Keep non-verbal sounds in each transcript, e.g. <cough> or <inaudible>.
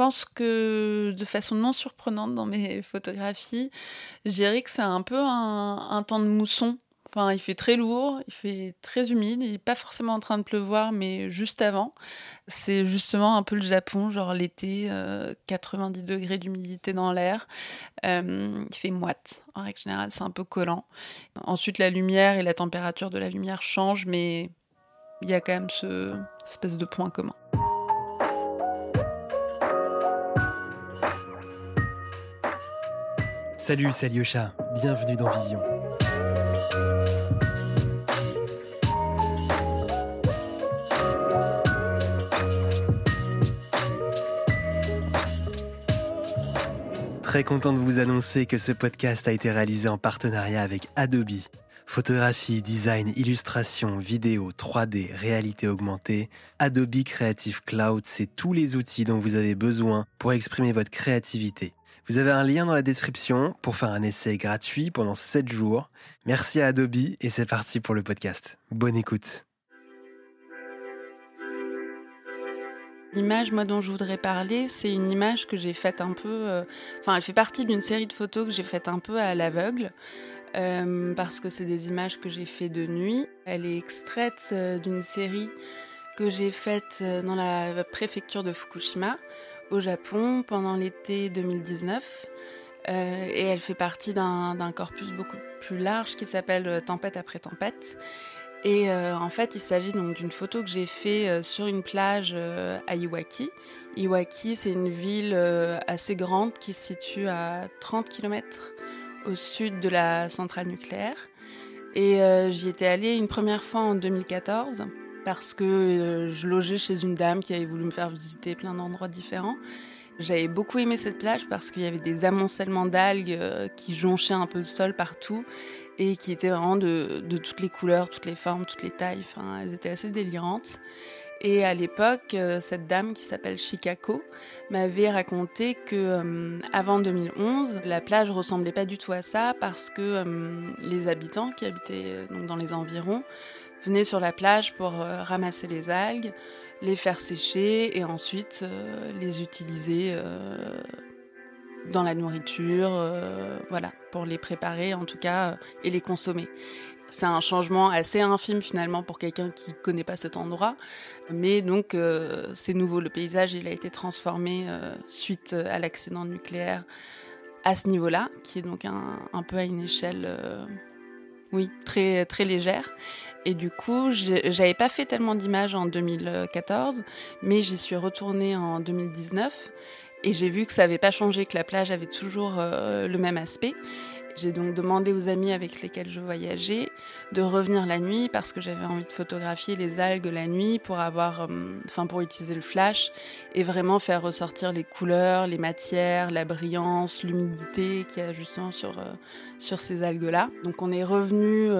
pense que de façon non surprenante dans mes photographies, je que c'est un peu un, temps de mousson. Enfin, il fait très lourd, il fait très humide, il n'est pas forcément en train de pleuvoir, mais juste avant. C'est justement un peu le Japon, genre l'été, 90 euh, degrés d'humidité dans l'air. Euh, il fait moite, en règle générale, c'est un peu collant. Ensuite, la lumière et la température de la lumière changent, mais il y a quand même ce espèce de point commun. Salut, c'est Alyosha, bienvenue dans Vision. Très content de vous annoncer que ce podcast a été réalisé en partenariat avec Adobe. Photographie, design, illustration, vidéo, 3D, réalité augmentée, Adobe Creative Cloud, c'est tous les outils dont vous avez besoin pour exprimer votre créativité. Vous avez un lien dans la description pour faire un essai gratuit pendant 7 jours. Merci à Adobe et c'est parti pour le podcast. Bonne écoute. L'image, dont je voudrais parler, c'est une image que j'ai faite un peu. Euh, enfin, elle fait partie d'une série de photos que j'ai faites un peu à l'aveugle, euh, parce que c'est des images que j'ai faites de nuit. Elle est extraite euh, d'une série que j'ai faite dans la préfecture de Fukushima, au Japon pendant l'été 2019. Euh, et elle fait partie d'un corpus beaucoup plus large qui s'appelle euh, Tempête après tempête. Et euh, en fait, il s'agit donc d'une photo que j'ai faite sur une plage à Iwaki. Iwaki, c'est une ville assez grande qui se situe à 30 km au sud de la centrale nucléaire. Et j'y étais allée une première fois en 2014 parce que euh, je logeais chez une dame qui avait voulu me faire visiter plein d'endroits différents. J'avais beaucoup aimé cette plage parce qu'il y avait des amoncellements d'algues euh, qui jonchaient un peu le sol partout et qui étaient vraiment de, toutes les couleurs, toutes les formes, toutes les tailles. Elles étaient assez délirantes. Et à l'époque, euh, cette dame qui s'appelle Chicago m'avait raconté que avant 2011, la plage ressemblait pas du tout à ça parce que les habitants qui habitaient donc dans les environs venaient sur la plage pour euh, ramasser les algues, les faire sécher et ensuite euh, les utiliser euh, dans la nourriture, voilà, pour les préparer en tout cas et les consommer. C'est un changement assez infime finalement pour quelqu'un qui connaît pas cet endroit, mais donc c'est nouveau. Le paysage il a été transformé suite à l'accident nucléaire à ce niveau-là, qui est donc un, un peu à une échelle, oui, très très légère. Et du coup, j'avais pas fait tellement d'images en 2014, mais j'y suis retournée en 2019 et j'ai vu que ça n'avait pas changé, que la plage avait toujours euh, le même aspect. J'ai donc demandé aux amis avec lesquels je voyageais de revenir la nuit parce que j'avais envie de photographier les algues la nuit pour avoir, euh, enfin pour utiliser le flash et vraiment faire ressortir les couleurs, les matières, la brillance, l'humidité qu'il y a justement sur euh, ces algues là. Donc on est revenu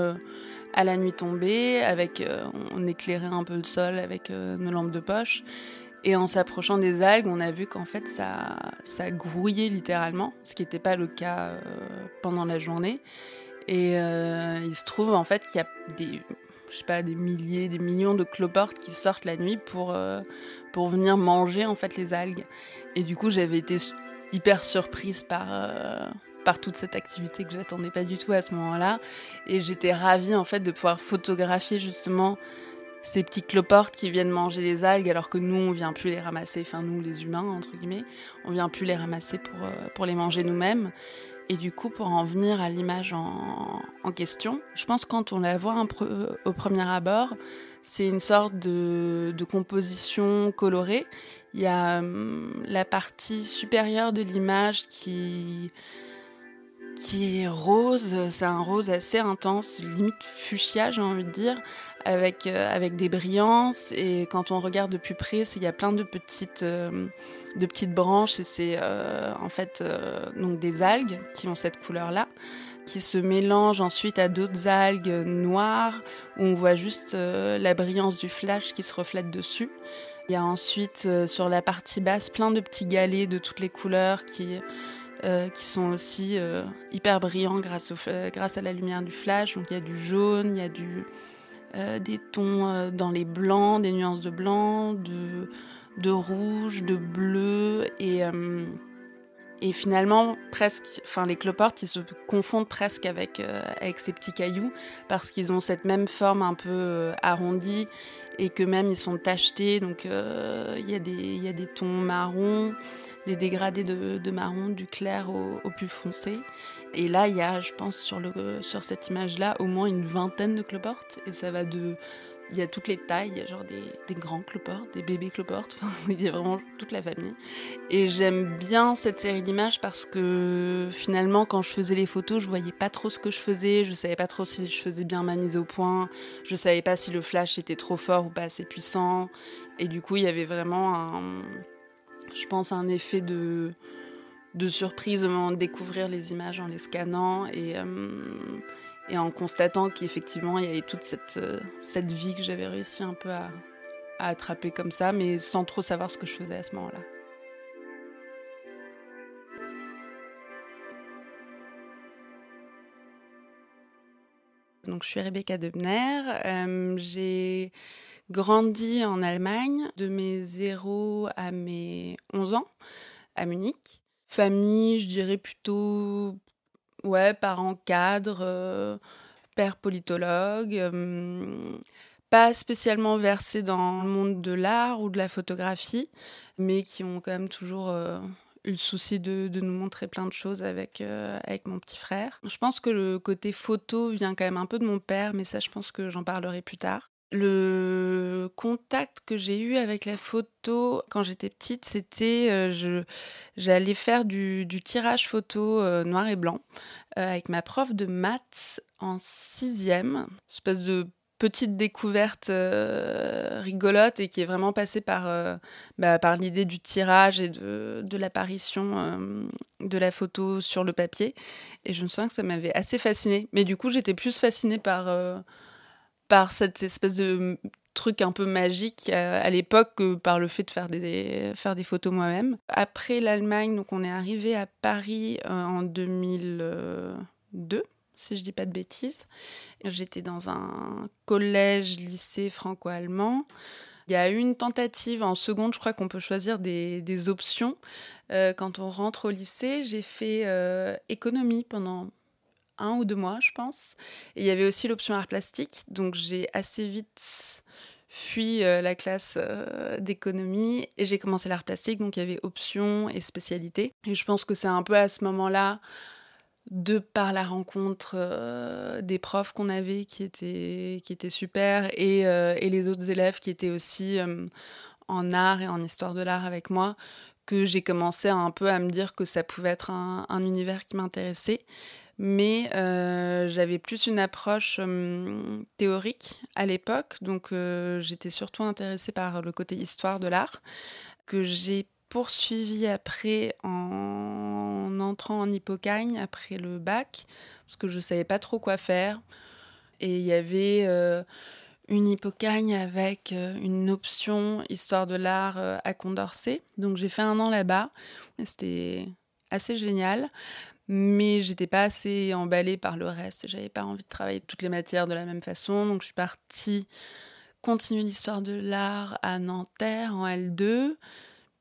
à la nuit tombée, avec, euh, on éclairait un peu le sol avec euh, nos lampes de poche. Et en s'approchant des algues, on a vu qu'en fait ça, ça grouillait littéralement, ce qui n'était pas le cas euh, pendant la journée. Et il se trouve en fait qu'il y a des, je sais pas, des milliers, des millions de cloportes qui sortent la nuit pour, pour venir manger en fait les algues. Et du coup, j'avais été hyper surprise par par toute cette activité que j'attendais pas du tout à ce moment-là. Et j'étais ravie en fait de pouvoir photographier justement ces petits cloportes qui viennent manger les algues alors que nous on vient plus les ramasser, enfin nous les humains entre guillemets, on vient plus les ramasser pour, euh, pour les manger nous-mêmes. Et du coup, pour en venir à l'image en, question, je pense quand on la voit un au premier abord, c'est une sorte de, de, composition colorée. Il y a hum, la partie supérieure de l'image qui qui est rose. C'est un rose assez intense, limite fuchsia, j'ai envie de dire, avec, euh, avec des brillances. Et quand on regarde de plus près, il y a plein de petites, euh, de petites branches et c'est euh, en fait donc des algues qui ont cette couleur-là qui se mélangent ensuite à d'autres algues noires où on voit juste la brillance du flash qui se reflète dessus. Il y a ensuite sur la partie basse plein de petits galets de toutes les couleurs qui qui sont aussi hyper brillants grâce, au, grâce à la lumière du flash. Donc il y a du jaune, il y a du, euh, des tons dans les blancs, des nuances de blanc, de, rouge, de bleu et et finalement, presque, enfin, les cloportes, ils se confondent presque avec, euh, ces petits cailloux parce qu'ils ont cette même forme un peu euh, arrondie et que même ils sont tachetés. Donc, euh, il y, a des tons marrons, des dégradés de, marron, du clair au, plus foncé. Et là, il y a, je pense, sur, le, sur cette image-là, au moins une vingtaine de cloportes et ça va de il y a toutes les tailles, il y a genre des, grands cloportes, des bébés cloportes, <laughs> il y a vraiment toute la famille. Et j'aime bien cette série d'images parce que finalement, quand je faisais les photos, je voyais pas trop ce que je faisais, je savais pas trop si je faisais bien ma mise au point, je savais pas si le flash était trop fort ou pas assez puissant. Et du coup, il y avait vraiment un, je pense, un effet de, de surprise au découvrir les images en les scannant. Et. Euh, et en constatant qu'effectivement il y avait toute cette, euh, cette vie que j'avais réussi un peu à, à, attraper comme ça, mais sans trop savoir ce que je faisais à ce moment-là. Donc je suis Rebecca Debner, euh, j'ai grandi en Allemagne de mes 0 à mes 11 ans à Munich. Famille, je dirais plutôt Ouais, parents cadres, euh, père politologue, euh, pas spécialement versés dans le monde de l'art ou de la photographie, mais qui ont quand même toujours euh, eu le souci de, de, nous montrer plein de choses avec, avec mon petit frère. Je pense que le côté photo vient quand même un peu de mon père, mais ça je pense que j'en parlerai plus tard. Le contact que j'ai eu avec la photo quand j'étais petite, c'était euh, j'allais faire du, tirage photo euh, noir et blanc euh, avec ma prof de maths en sixième, espèce de petite découverte rigolote et qui est vraiment passée par, bah, par l'idée du tirage et de, de l'apparition de la photo sur le papier. Et je me souviens que ça m'avait assez fascinée. Mais du coup, j'étais plus fascinée par par cette espèce de truc un peu magique euh, à l'époque que par le fait de faire des, faire des photos moi-même. Après l'Allemagne, donc on est arrivé à Paris euh, en 2002 si je dis pas de bêtises. J'étais dans un collège, lycée franco-allemand. Il y a eu une tentative en seconde, je crois qu'on peut choisir des, des options. Euh, quand on rentre au lycée, j'ai fait économie pendant un ou deux mois, je pense. Et il y avait aussi l'option art plastique. Donc j'ai assez vite fui euh, la classe euh, d'économie et j'ai commencé l'art plastique. Donc il y avait option et spécialité. Et je pense que c'est un peu à ce moment-là, de par la rencontre euh, des profs qu'on avait qui étaient, qui étaient super et, et, les autres élèves qui étaient aussi en art et en histoire de l'art avec moi, que j'ai commencé un peu à me dire que ça pouvait être un, un univers qui m'intéressait mais euh, j'avais plus une approche euh, théorique à l'époque, donc euh, j'étais surtout intéressée par le côté histoire de l'art, que j'ai poursuivi après en entrant en hippocagne après le bac, parce que je ne savais pas trop quoi faire. Et il y avait une hippocagne avec une option histoire de l'art à Condorcet. Donc j'ai fait un an là-bas. C'était assez génial mais j'étais pas assez emballée par le reste. J'avais pas envie de travailler toutes les matières de la même façon, donc je suis partie continuer l'histoire de l'art à Nanterre en L2.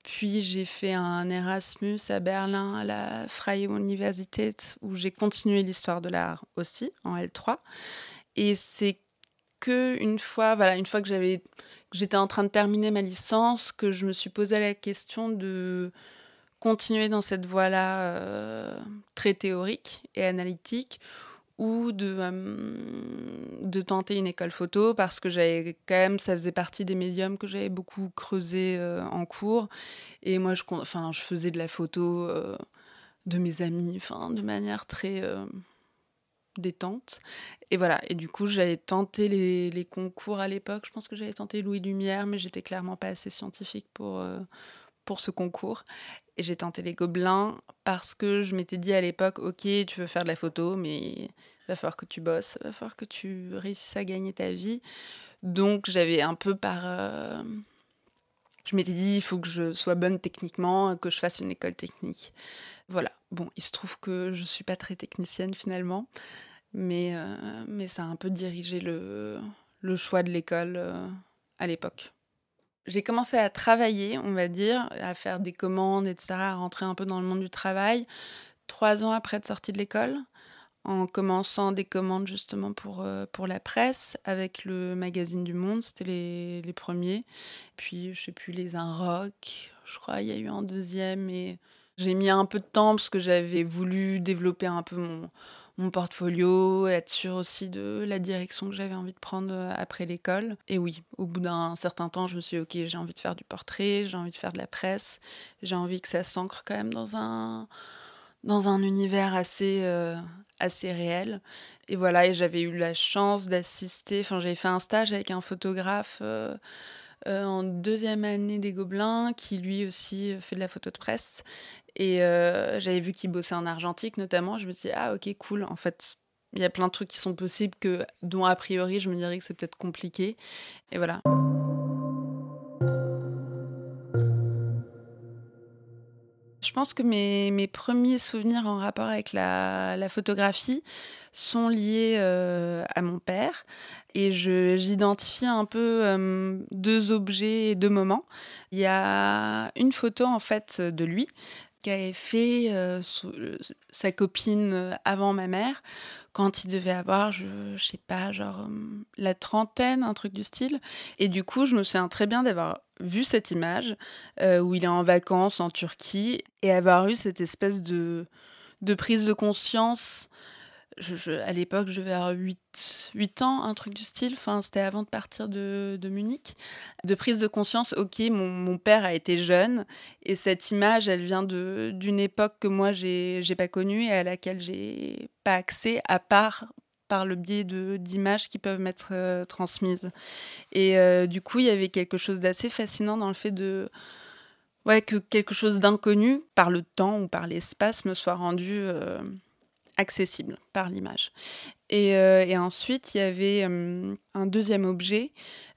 Puis j'ai fait un Erasmus à Berlin à la Freie Universität où j'ai continué l'histoire de l'art aussi en L3. Et c'est que une fois, voilà, une fois que j'étais en train de terminer ma licence, que je me suis posé la question de continuer dans cette voie-là euh, très théorique et analytique ou de, euh, de tenter une école photo parce que j'avais quand même, ça faisait partie des médiums que j'avais beaucoup creusé euh, en cours. Et moi, je, enfin, je faisais de la photo de mes amis, de manière très détente. Et voilà, et du coup, j'avais tenté les, les, concours à l'époque. Je pense que j'avais tenté Louis Lumière, mais j'étais clairement pas assez scientifique pour, pour ce concours. Et j'ai tenté les gobelins parce que je m'étais dit à l'époque, ok, tu veux faire de la photo, mais il va falloir que tu bosses, il va falloir que tu réussisses à gagner ta vie. Donc j'avais un peu par... Euh, je m'étais dit, il faut que je sois bonne techniquement, que je fasse une école technique. Voilà. Bon, il se trouve que je ne suis pas très technicienne finalement, mais, euh, mais ça a un peu dirigé le, choix de l'école euh, à l'époque j'ai commencé à travailler, on va dire, à faire des commandes, etc., à rentrer un peu dans le monde du travail, trois ans après être sortie de l'école, en commençant des commandes justement pour, euh, la presse, avec le magazine du Monde, c'était les, les premiers. Puis, je sais plus, les Un Rock, je crois, il y a eu un deuxième, et j'ai mis un peu de temps parce que j'avais voulu développer un peu mon, mon portfolio, être sûr aussi de la direction que j'avais envie de prendre euh, après l'école. Et oui, au bout d'un certain temps, je me suis dit, ok, j'ai envie de faire du portrait, j'ai envie de faire de la presse, j'ai envie que ça s'ancre quand même dans un, dans un univers assez, euh, assez réel. Et voilà, et j'avais eu la chance d'assister, enfin j'avais fait un stage avec un photographe. Euh, en deuxième année des Gobelins, qui lui aussi fait de la photo de presse. Et euh, j'avais vu qu'il bossait en argentique notamment. Je me suis dit, ah ok, cool. En fait, il y a plein de trucs qui sont possibles que, dont a priori je me dirais que c'est peut-être compliqué. Et voilà. Pense que mes, premiers souvenirs en rapport avec la, la photographie sont liés euh, à mon père et j'identifie un peu euh, deux objets et deux moments. Il y a une photo en fait de lui qu'avait fait euh, euh, sa copine euh, avant ma mère, quand il devait avoir, je, je sais pas, genre la trentaine, un truc du style. Et du coup, je me souviens très bien d'avoir vu cette image où il est en vacances en Turquie et avoir eu cette espèce de, de prise de conscience à l'époque, je devais avoir 8, 8 ans, un truc du style. Enfin, c'était avant de partir de, de, Munich. De prise de conscience, ok, mon, mon, père a été jeune et cette image, elle vient d'une époque que moi, j'ai pas connue et à laquelle j'ai pas accès, à part par le biais d'images qui peuvent m'être euh, transmises. Et euh, du coup, il y avait quelque chose d'assez fascinant dans le fait de ouais, que quelque chose d'inconnu, par le temps ou par l'espace, me soit rendu euh, accessible par l'image. Et, euh, et, ensuite, il y avait euh, un deuxième objet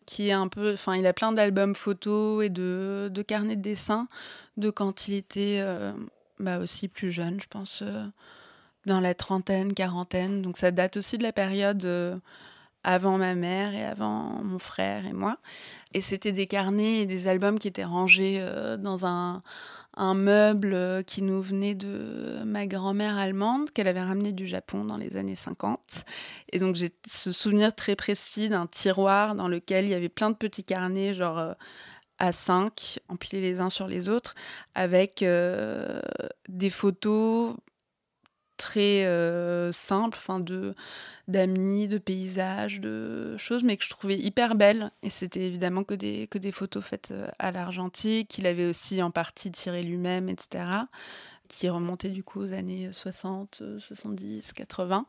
qui est un peu. Enfin, il a plein d'albums photos et de, de, carnets de dessin de quand il était euh, bah aussi plus jeune, je pense, dans la trentaine, quarantaine. Donc ça date aussi de la période avant ma mère et avant mon frère et moi. Et c'était des carnets et des albums qui étaient rangés dans un un meuble euh, qui nous venait de ma grand-mère allemande qu'elle avait ramené du Japon dans les années 50. Et donc j'ai ce souvenir très précis d'un tiroir dans lequel il y avait plein de petits carnets, genre euh, à 5, empilés les uns sur les autres, avec euh, des photos très euh, simple, enfin de d'amis, de paysages, de choses, mais que je trouvais hyper belles. Et c'était évidemment que des, que des photos faites euh, à l'argentique, qu'il avait aussi en partie tiré lui-même, etc qui remontait du coup aux années 60, 70, 80.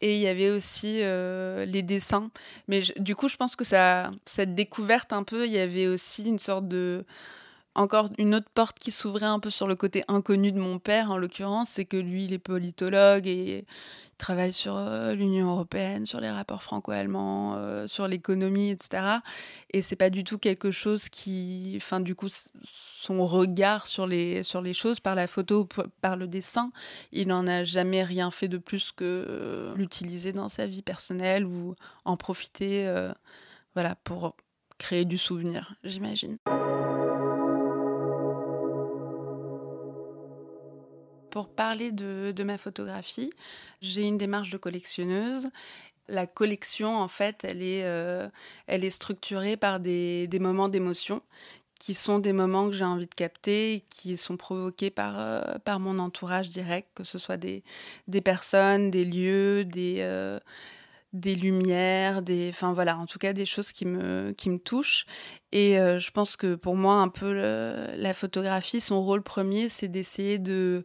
Et il y avait aussi euh, les dessins. Mais du coup, je pense que ça, cette découverte un peu, il y avait aussi une sorte de encore une autre porte qui s'ouvrait un peu sur le côté inconnu de mon père, en l'occurrence, c'est que lui, il est politologue et il travaille sur euh, l'Union européenne, sur les rapports franco-allemands, euh, sur l'économie, etc. Et c'est pas du tout quelque chose qui, enfin, du coup, son regard sur les, sur les choses par la photo, par le dessin, il n'en a jamais rien fait de plus que euh, l'utiliser dans sa vie personnelle ou en profiter, voilà, pour créer du souvenir, j'imagine. Pour parler de, ma photographie, j'ai une démarche de collectionneuse. La collection, en fait, elle est, euh, elle est structurée par des, des moments d'émotion qui sont des moments que j'ai envie de capter, qui sont provoqués par, euh, par mon entourage direct, que ce soit des, des personnes, des lieux, des, euh, des lumières, des, enfin voilà, en tout cas des choses qui me, qui me touchent. Et je pense que pour moi, un peu la photographie, son rôle premier, c'est d'essayer de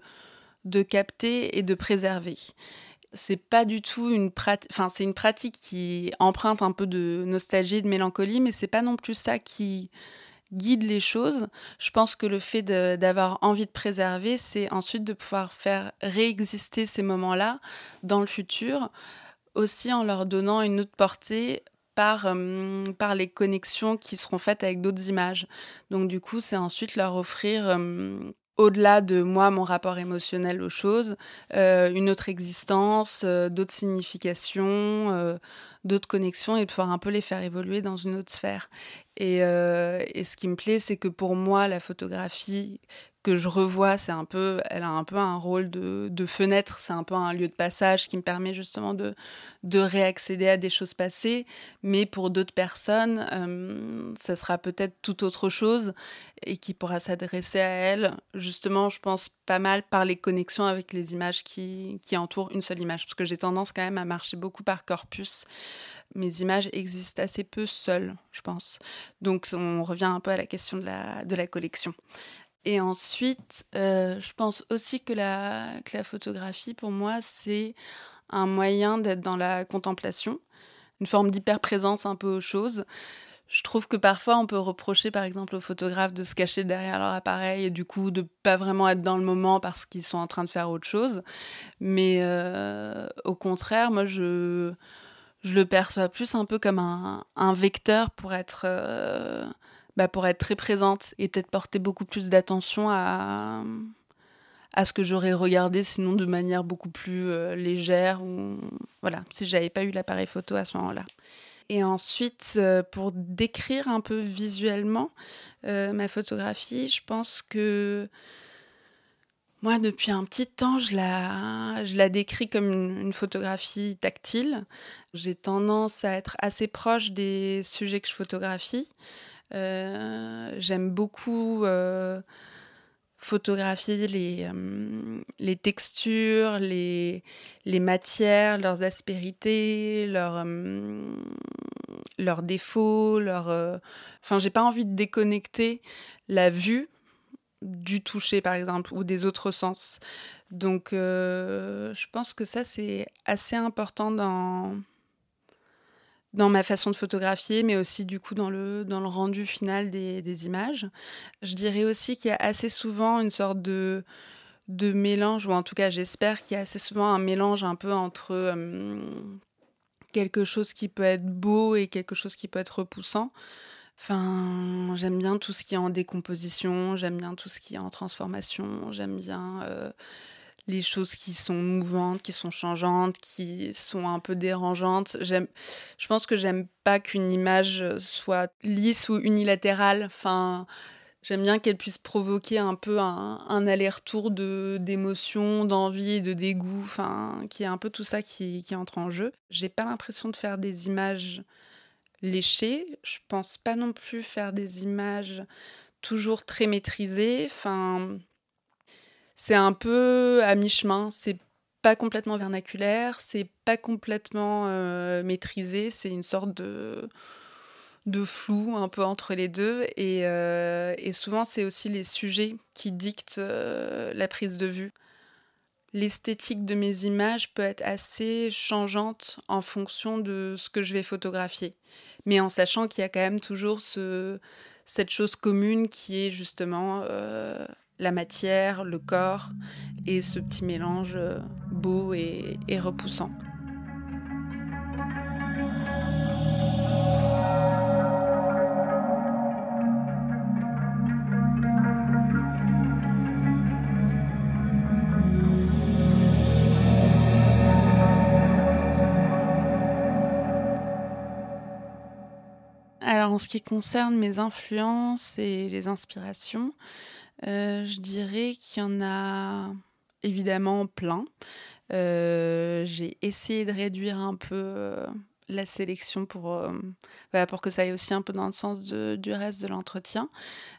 de capter et de préserver. C'est pas du tout une pratique, enfin c'est une pratique qui emprunte un peu de nostalgie, de mélancolie, mais c'est pas non plus ça qui guide les choses. Je pense que le fait d'avoir envie de préserver, c'est ensuite de pouvoir faire réexister ces moments-là dans le futur, aussi en leur donnant une autre portée par, euh, par les connexions qui seront faites avec d'autres images. Donc du coup, c'est ensuite leur offrir euh, au-delà de moi, mon rapport émotionnel aux choses, euh, une autre existence, euh, d'autres significations, euh, d'autres connexions et de pouvoir un peu les faire évoluer dans une autre sphère. Et, et ce qui me plaît, c'est que pour moi, la photographie, que je revois, c'est un peu, elle a un peu un rôle de, fenêtre, c'est un peu un lieu de passage qui me permet justement de, de réaccéder à des choses passées. Mais pour d'autres personnes, euh, ça sera peut-être tout autre chose et qui pourra s'adresser à elles, justement, je pense pas mal par les connexions avec les images qui, qui entourent une seule image, parce que j'ai tendance quand même à marcher beaucoup par corpus. Mes images existent assez peu seules, je pense. Donc on revient un peu à la question de la, de la collection. Et ensuite, euh, je pense aussi que la, que la photographie, pour moi, c'est un moyen d'être dans la contemplation, une forme d'hyper-présence un peu aux choses. Je trouve que parfois on peut reprocher par exemple aux photographes de se cacher derrière leur appareil et du coup de pas vraiment être dans le moment parce qu'ils sont en train de faire autre chose. Mais euh, au contraire, moi je, je le perçois plus un peu comme un, vecteur pour être euh, bah, pour être très présente et peut-être porter beaucoup plus d'attention à, à ce que j'aurais regardé sinon de manière beaucoup plus euh, légère ou voilà si j'avais pas eu l'appareil photo à ce moment-là. Et ensuite, euh, pour décrire un peu visuellement euh, ma photographie, je pense que moi, depuis un petit temps, je la, je la décris comme une, une photographie tactile. J'ai tendance à être assez proche des sujets que je photographie. Euh, j'aime beaucoup euh, photographier les, euh, les textures, les, les matières, leurs aspérités, leurs, leurs défauts, leurs... Enfin, j'ai pas envie de déconnecter la vue du toucher, par exemple, ou des autres sens. Donc, je pense que ça, c'est assez important dans, dans ma façon de photographier, mais aussi du coup dans le, dans le rendu final des, des images. Je dirais aussi qu'il y a assez souvent une sorte de, de mélange, ou en tout cas j'espère qu'il y a assez souvent un mélange un peu entre euh, quelque chose qui peut être beau et quelque chose qui peut être repoussant. Enfin, j'aime bien tout ce qui est en décomposition, j'aime bien tout ce qui est en transformation, j'aime bien... Euh, les choses qui sont mouvantes, qui sont changeantes, qui sont un peu dérangeantes. J'aime, je pense que j'aime pas qu'une image soit lisse ou unilatérale. Enfin, j'aime bien qu'elle puisse provoquer un peu un, aller-retour de d'émotions, d'envie, de dégoût. Enfin, qui est un peu tout ça qui, qui entre en jeu. J'ai pas l'impression de faire des images léchées. Je pense pas non plus faire des images toujours très maîtrisées. Enfin c'est un peu à mi-chemin. C'est pas complètement vernaculaire, c'est pas complètement euh, maîtrisé, c'est une sorte de, de flou un peu entre les deux. Et, euh, et souvent, c'est aussi les sujets qui dictent euh, la prise de vue. L'esthétique de mes images peut être assez changeante en fonction de ce que je vais photographier. Mais en sachant qu'il y a quand même toujours ce, cette chose commune qui est justement la matière, le corps et ce petit mélange euh, beau et, repoussant. Alors en ce qui concerne mes influences et les inspirations, euh, je dirais qu'il y en a évidemment plein. Euh, j'ai essayé de réduire un peu euh, la sélection pour, pour que ça aille aussi un peu dans le sens du reste de l'entretien.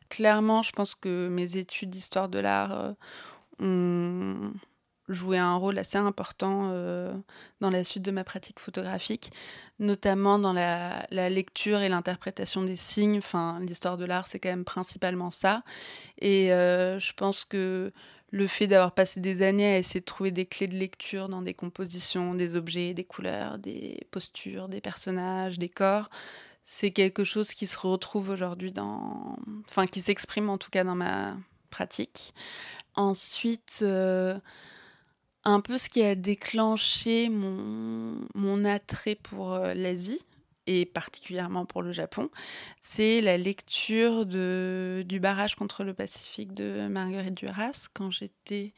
Clairement, je pense que mes études d'histoire de l'art ont joué un rôle assez important dans la suite de ma pratique photographique, notamment dans la, la lecture et l'interprétation des signes. Enfin, l'histoire de l'art, c'est quand même principalement ça. Et euh, je pense que le fait d'avoir passé des années à essayer de trouver des clés de lecture dans des compositions, des objets, des couleurs, des postures, des personnages, des corps, c'est quelque chose qui se retrouve aujourd'hui dans. Enfin, qui s'exprime en tout cas dans ma pratique. Ensuite. Euh, un peu ce qui a déclenché mon, mon attrait pour euh, l'Asie et particulièrement pour le Japon, c'est la lecture de, du barrage contre le Pacifique de Marguerite Duras quand j'étais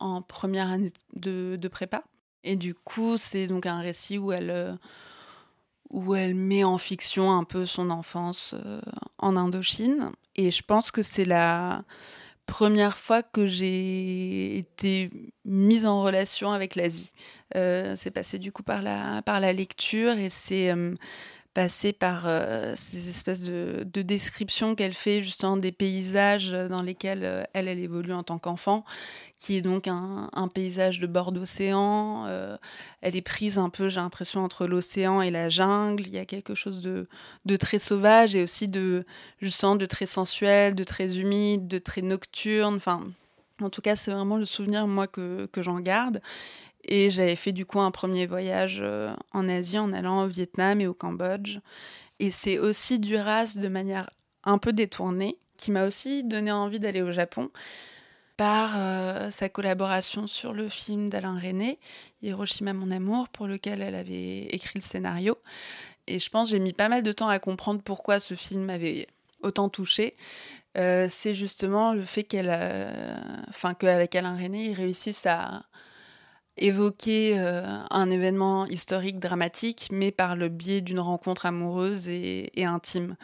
en première année de, de, prépa. Et du coup, c'est donc un récit où elle, euh, où elle met en fiction un peu son enfance euh, en Indochine. Et je pense que c'est la première fois que j'ai été mise en relation avec l'Asie. Euh, c'est passé du coup par la, par la lecture et c'est euh, passé par euh, ces espèces de, de descriptions qu'elle fait justement des paysages dans lesquels euh, elle, évolue en tant qu'enfant, qui est donc un, paysage de bord d'océan. Euh, elle est prise un peu, j'ai l'impression, entre l'océan et la jungle. Il y a quelque chose de, très sauvage et aussi de, justement, de très sensuel, de très humide, de très nocturne. Enfin, en tout cas, c'est vraiment le souvenir, moi, que j'en garde. Et j'avais fait du coup un premier voyage euh, en Asie en allant au Vietnam et au Cambodge. Et c'est aussi Duras de manière un peu détournée qui m'a aussi donné envie d'aller au Japon par euh, sa collaboration sur le film d'Alain René, Hiroshima mon amour, pour lequel elle avait écrit le scénario. Et je pense j'ai mis pas mal de temps à comprendre pourquoi ce film m'avait autant touché. Euh, c'est justement le fait qu'elle, enfin qu'avec Alain René, ils réussissent à évoquer euh, un événement historique dramatique, mais par le biais d'une rencontre amoureuse et, intime.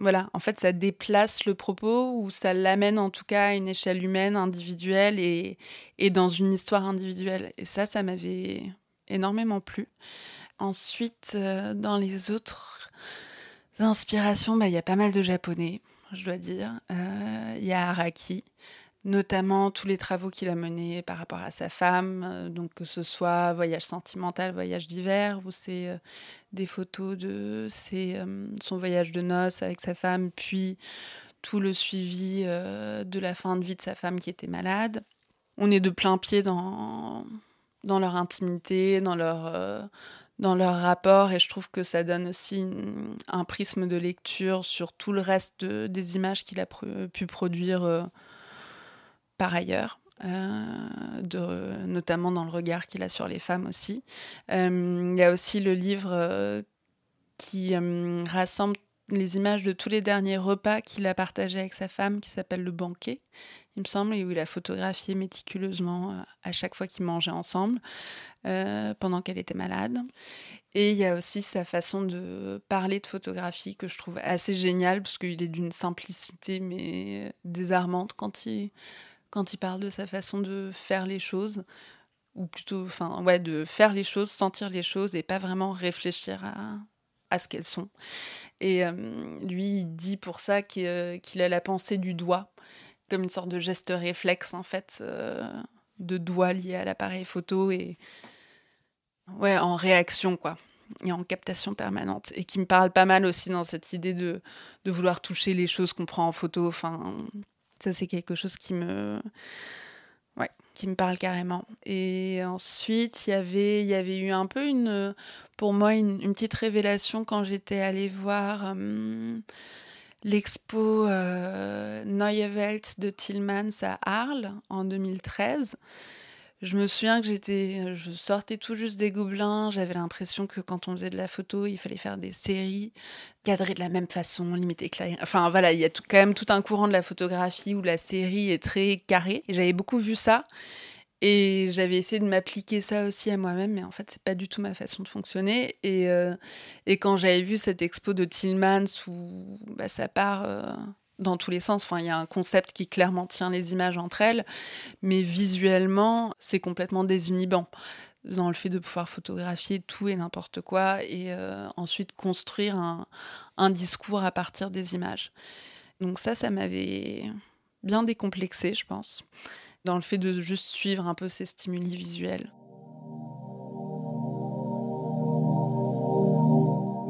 Voilà, en fait, ça déplace le propos ou ça l'amène en tout cas à une échelle humaine, individuelle et, et dans une histoire individuelle. Et ça, ça m'avait énormément plu. Ensuite, euh, dans les autres inspirations, bah, il y a pas mal de japonais, je dois dire. Euh, il y a Araki notamment tous les travaux qu'il a menés par rapport à sa femme, euh, donc que ce soit voyage sentimental, voyage d'hiver, ou c'est euh, des photos de euh, son voyage de noces avec sa femme, puis tout le suivi de la fin de vie de sa femme qui était malade. On est de plein pied dans, leur intimité, dans leur, dans leur rapport, et je trouve que ça donne aussi un prisme de lecture sur tout le reste de, des images qu'il a pu produire par ailleurs. Euh, notamment dans le regard qu'il a sur les femmes aussi. Euh, il y a aussi le livre euh, qui rassemble les images de tous les derniers repas qu'il a partagés avec sa femme, qui s'appelle Le Banquet, il me semble, et où il a photographié méticuleusement à chaque fois qu'ils mangeaient ensemble, pendant qu'elle était malade. Et il y a aussi sa façon de parler de photographie que je trouve assez géniale, parce qu'il est d'une simplicité mais désarmante quand il quand il parle de sa façon de faire les choses, ou plutôt, enfin, de faire les choses, sentir les choses et pas vraiment réfléchir à, ce qu'elles sont. Et euh, lui, il dit pour ça qu'il euh, a la pensée du doigt, comme une sorte de geste réflexe, en fait, euh, de doigt lié à l'appareil photo et, ouais, en réaction, quoi et en captation permanente et qui me parle pas mal aussi dans cette idée de, de vouloir toucher les choses qu'on prend en photo. Enfin, ça, c'est quelque chose qui me, ouais, qui me parle carrément. Et ensuite, il y avait, il y avait eu un peu une, pour moi, une, une petite révélation quand j'étais allée voir euh, l'expo euh, Neue Welt de Tillmans à Arles en 2013 je me souviens que j'étais, je sortais tout juste des Gobelins. J'avais l'impression que quand on faisait de la photo, il fallait faire des séries cadrées de la même façon, limite éclairées. Enfin voilà, il y a quand même tout un courant de la photographie où la série est très carrée. J'avais beaucoup vu ça. Et j'avais essayé de m'appliquer ça aussi à moi-même, mais en fait, c'est pas du tout ma façon de fonctionner. Et, euh, quand j'avais vu cette expo de Tillmans où bah, ça part. Euh, dans tous les sens. Enfin, il y a un concept qui clairement tient les images entre elles, mais visuellement, c'est complètement désinhibant dans le fait de pouvoir photographier tout et n'importe quoi et euh, ensuite construire un, un, discours à partir des images. Donc ça, ça m'avait bien décomplexé, je pense, dans le fait de juste suivre un peu ces stimuli visuels.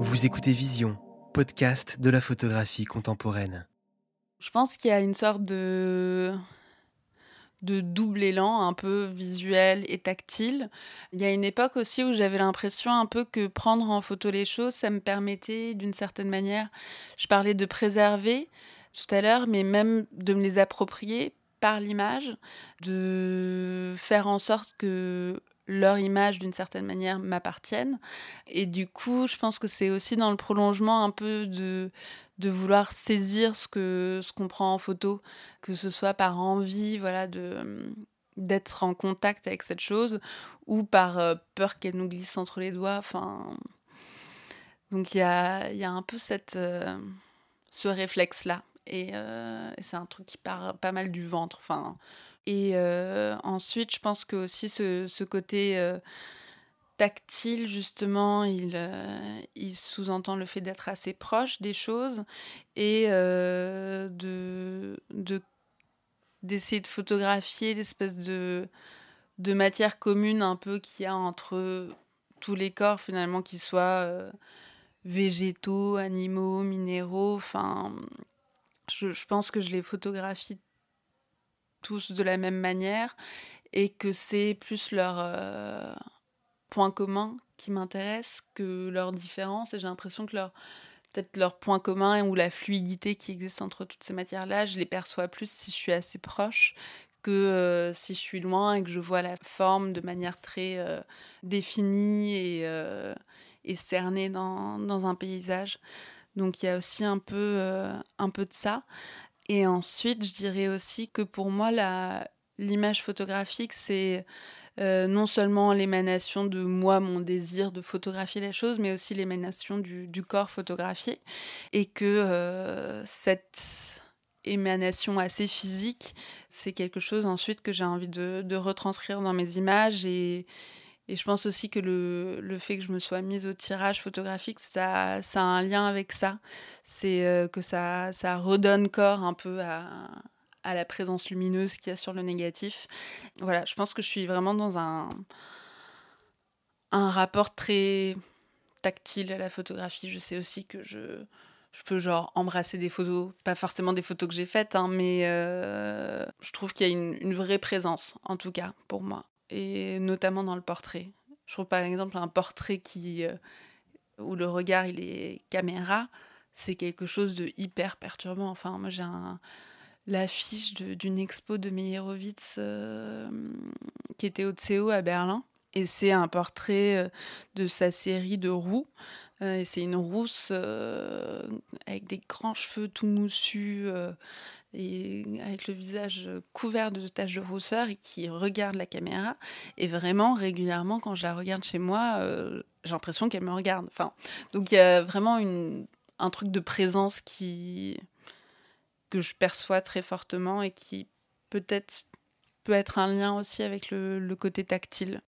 Vous écoutez Vision, podcast de la photographie contemporaine. Je pense qu'il y a une sorte de de double élan un peu visuel et tactile. Il y a une époque aussi où j'avais l'impression un peu que prendre en photo les choses, ça me permettait d'une certaine manière, je parlais de préserver tout à l'heure, mais même de me les approprier par l'image, de faire en sorte que leur image d'une certaine manière m'appartiennent. Et du coup, je pense que c'est aussi dans le prolongement un peu de, de vouloir saisir ce que ce qu'on prend en photo, que ce soit par envie, voilà, de d'être en contact avec cette chose ou par euh, peur qu'elle nous glisse entre les doigts. Enfin, donc il y a, un peu cette, euh, ce réflexe-là. Euh, et, c'est un truc qui part pas mal du ventre. Enfin, et ensuite, je pense que aussi ce côté tactile, justement, il, il sous-entend le fait d'être assez proche des choses et de, de d'essayer de photographier l'espèce de, matière commune un peu qu'il y a entre tous les corps finalement, qu'ils soient euh, végétaux, animaux, minéraux. Enfin, je, pense que je les photographie tous de la même manière et que c'est plus leur euh, point commun qui m'intéresse que leur différence. Et j'ai l'impression que leur peut-être leur point commun ou la fluidité qui existe entre toutes ces matières-là, je les perçois plus si je suis assez proche que euh, si je suis loin et que je vois la forme de manière très euh, définie et, euh, et cernée dans, dans, un paysage. Donc il y a aussi un peu, un peu de ça. Et ensuite, je dirais aussi que pour moi, l'image photographique, c'est euh, non seulement l'émanation de moi, mon désir de photographier les choses, mais aussi l'émanation du, corps photographié. Et que euh, cette émanation assez physique, c'est quelque chose ensuite que j'ai envie de, retranscrire dans mes images et, je pense aussi que le, fait que je me sois mise au tirage photographique, ça, ça a un lien avec ça. C'est euh, que ça, ça redonne corps un peu à, à la présence lumineuse qu'il y a sur le négatif. Voilà, je pense que je suis vraiment dans un, un rapport très tactile à la photographie. Je sais aussi que je, je peux genre embrasser des photos, pas forcément des photos que j'ai faites, hein, mais euh, je trouve qu'il y a une, vraie présence, en tout cas pour moi, et notamment dans le portrait. Je trouve par exemple un portrait qui euh, où le regard il est caméra, c'est quelque chose de hyper perturbant. Enfin, moi j'ai un l'affiche d'une expo de Meyerowitz euh, qui était au CO à Berlin. Et c'est un portrait euh, de sa série de roues. Euh, c'est une rousse avec des grands cheveux tout moussus et avec le visage couvert de taches de rousseur et qui regarde la caméra. Et vraiment, régulièrement, quand je la regarde chez moi, j'ai l'impression qu'elle me regarde. Enfin, donc il y a vraiment une, un truc de présence qui, que je perçois très fortement et qui peut-être peut être un lien aussi avec le, côté tactile.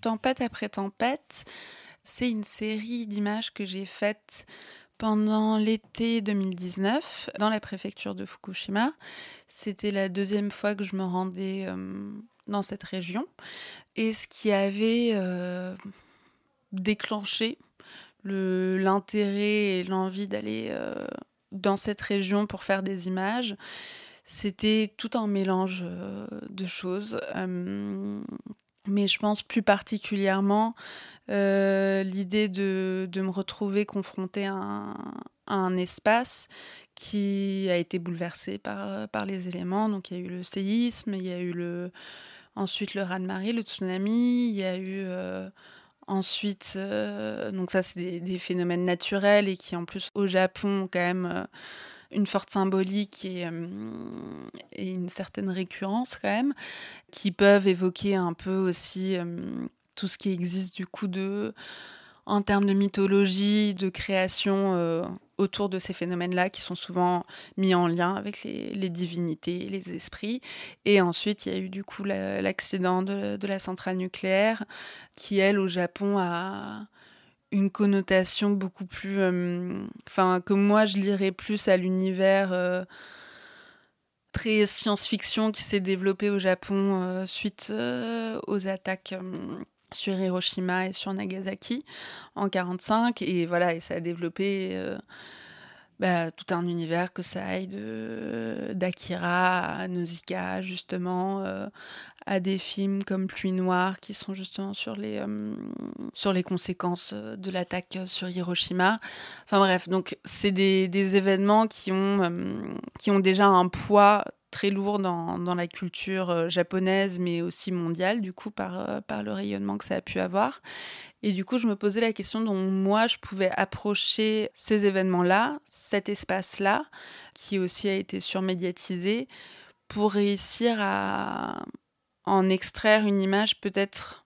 Tempête après tempête, c'est une série d'images que j'ai faites pendant l'été 2019 dans la préfecture de Fukushima. C'était la deuxième fois que je me rendais euh, dans cette région. Et ce qui avait euh, déclencher l'intérêt et l'envie d'aller euh, dans cette région pour faire des images. C'était tout un mélange euh, de choses. Euh, mais je pense plus particulièrement l'idée de, de, me retrouver confrontée à un, à un, espace qui a été bouleversé par, par les éléments. Donc il y a eu le séisme, il y a eu le, ensuite le raz-de-marée, le tsunami, il y a eu Ensuite, euh, donc ça, c'est des, phénomènes naturels et qui, en plus, au Japon, ont quand même euh, une forte symbolique et, euh, et, une certaine récurrence, quand même, qui peuvent évoquer un peu aussi tout ce qui existe du coup de en termes de mythologie, de création autour de ces phénomènes-là qui sont souvent mis en lien avec les, divinités, les esprits. Et ensuite, il y a eu du coup l'accident de, la centrale nucléaire qui, elle, au Japon, a une connotation beaucoup plus... Euh, enfin, que moi, je lirais plus à l'univers... Euh, très science-fiction qui s'est développé au Japon suite aux attaques sur Hiroshima et sur Nagasaki en 45 et voilà et ça a développé euh, bah, tout un univers, que ça aille de d'Akira à Nausicaa, justement, euh, à des films comme Pluie Noire, qui sont justement sur les, euh, sur les conséquences de l'attaque sur Hiroshima. Enfin bref, donc c'est des, des, événements qui ont, euh, qui ont déjà un poids très lourd dans, la culture euh, japonaise, mais aussi mondiale, du coup, par, euh, par le rayonnement que ça a pu avoir. Et du coup, je me posais la question dont moi, je pouvais approcher ces événements-là, cet espace-là, qui aussi a été surmédiatisé, pour réussir à en extraire une image peut-être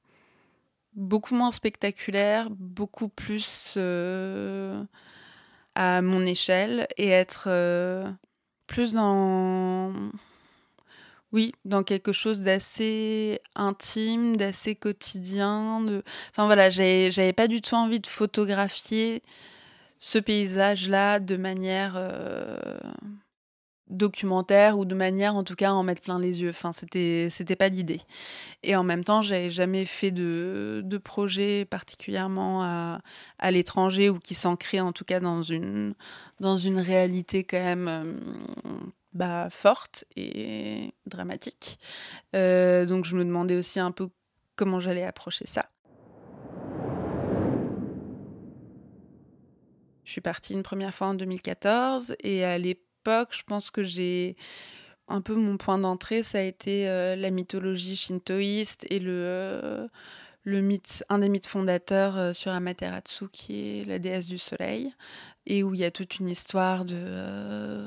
beaucoup moins spectaculaire, beaucoup plus euh, à mon échelle, et être plus dans oui, dans quelque chose d'assez intime, d'assez quotidien. De... Enfin voilà, j'avais pas du tout envie de photographier ce paysage-là de manière euh, documentaire ou de manière en tout cas à en mettre plein les yeux. Enfin, c'était c'était pas l'idée. Et en même temps, j'avais jamais fait de, de projet particulièrement à, à l'étranger ou qui s'ancrait en tout cas dans une dans une réalité quand même euh, bah, forte et dramatique. Euh, donc je me demandais aussi un peu comment j'allais approcher ça. Je suis partie une première fois en 2014 et à l'époque, je pense que j'ai un peu mon point d'entrée, ça a été euh, la mythologie shintoïste et le, euh, le mythe, un des mythes fondateurs sur Amaterasu, qui est la déesse du soleil, et où il y a toute une histoire de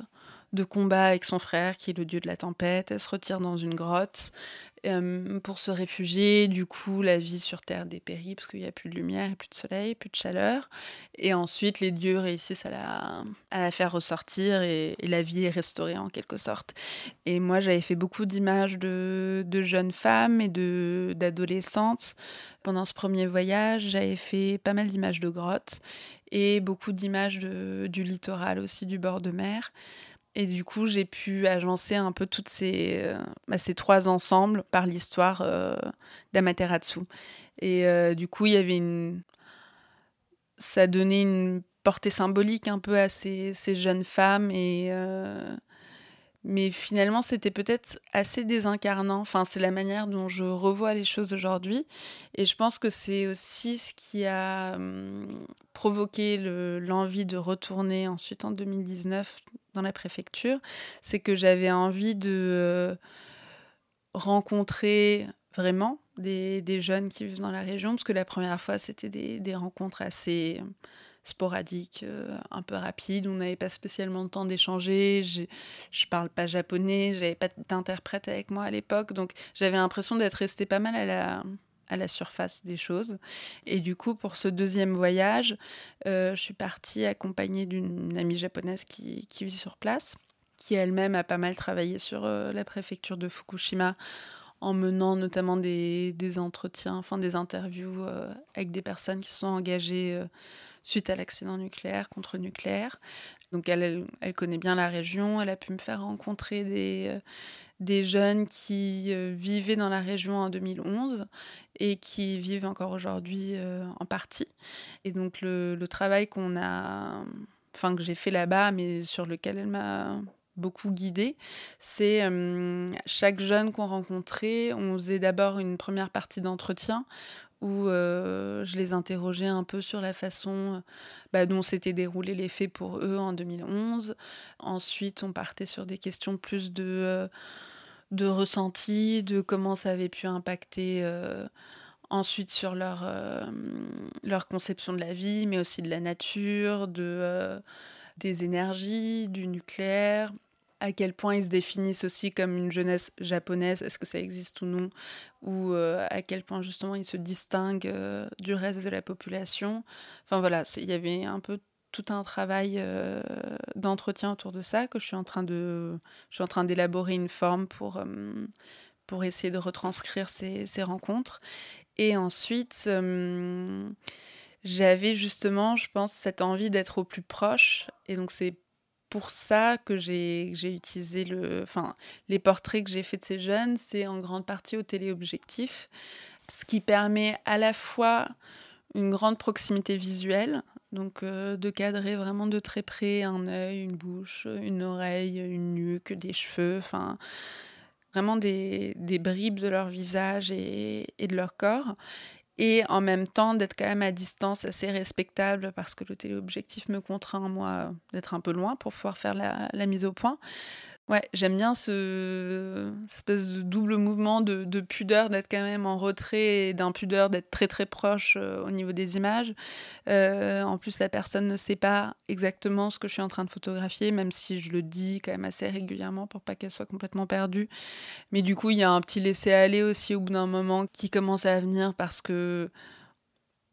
de combat avec son frère, qui est le dieu de la tempête. Elle se retire dans une grotte euh, pour se réfugier. Du coup, la vie sur Terre dépérit parce qu'il n'y a plus de lumière, plus de soleil, plus de chaleur. Et ensuite, les dieux réussissent à la, faire ressortir et, la vie est restaurée en quelque sorte. Et moi, j'avais fait beaucoup d'images de, de, jeunes femmes et d'adolescentes. Pendant ce premier voyage, j'avais fait pas mal d'images de grottes et beaucoup d'images du littoral aussi, du bord de mer. Et du coup, j'ai pu agencer un peu toutes ces, euh, bah, ces trois ensembles par l'histoire euh, d'Amaterasu. Et euh, du coup, il y avait une. Ça donnait une portée symbolique un peu à ces, ces jeunes femmes et mais finalement, c'était peut-être assez désincarnant. Enfin, c'est la manière dont je revois les choses aujourd'hui. Et je pense que c'est aussi ce qui a hum, provoqué l'envie de retourner ensuite en 2019 dans la préfecture. C'est que j'avais envie de euh, rencontrer vraiment des, des, jeunes qui vivent dans la région. Parce que la première fois, c'était des, des rencontres assez sporadique, euh, un peu rapide. On n'avait pas spécialement le temps d'échanger. Je, je parle pas japonais, j'avais pas d'interprète avec moi à l'époque, donc j'avais l'impression d'être restée pas mal à la surface des choses. Et du coup, pour ce deuxième voyage, euh, je suis partie accompagnée d'une amie japonaise qui, qui, vit sur place, qui elle-même a pas mal travaillé sur euh, la préfecture de Fukushima en menant notamment des, entretiens, enfin des interviews avec des personnes qui sont engagées suite à l'accident nucléaire, contre nucléaire. Donc elle, connaît bien la région, elle a pu me faire rencontrer des, euh, des jeunes qui euh, vivaient dans la région en 2011 et qui vivent encore aujourd'hui euh, en partie. Et donc le, le travail qu'on a, enfin que j'ai fait là-bas, mais sur lequel elle m'a beaucoup guidée, c'est chaque jeune qu'on rencontrait, on faisait d'abord une première partie d'entretien où euh, je les interrogeais un peu sur la façon bah, dont s'étaient déroulés les faits pour eux en 2011. Ensuite, on partait sur des questions plus de, euh, de ressenti, de comment ça avait pu impacter euh, ensuite sur leur, conception de la vie, mais aussi de la nature, de, des énergies, du nucléaire à quel point ils se définissent aussi comme une jeunesse japonaise, est-ce que ça existe ou non, ou euh, à quel point justement ils se distinguent euh, du reste de la population. Enfin voilà, il y avait un peu tout un travail euh, d'entretien autour de ça que je suis en train de, je suis en train d'élaborer une forme pour pour essayer de retranscrire ces, ces rencontres. Et ensuite, j'avais justement, je pense, cette envie d'être au plus proche. Et donc c'est pour ça que j'ai utilisé le, enfin, les portraits que j'ai faits de ces jeunes, c'est en grande partie au téléobjectif, ce qui permet à la fois une grande proximité visuelle, Donc de cadrer vraiment de très près un œil, une bouche, une oreille, une nuque, des cheveux, enfin vraiment des, bribes de leur visage et, de leur corps et en même temps d'être quand même à distance assez respectable parce que le téléobjectif me contraint moi d'être un peu loin pour pouvoir faire la, la mise au point. Ouais, j'aime bien ce double mouvement de, de pudeur d'être quand même en retrait et d'impudeur d'être très très proche euh, au niveau des images. Euh, en plus, la personne ne sait pas exactement ce que je suis en train de photographier, même si je le dis quand même assez régulièrement pour pas qu'elle soit complètement perdue. Mais du coup, il y a un petit laisser aller aussi au bout d'un moment qui commence à venir parce que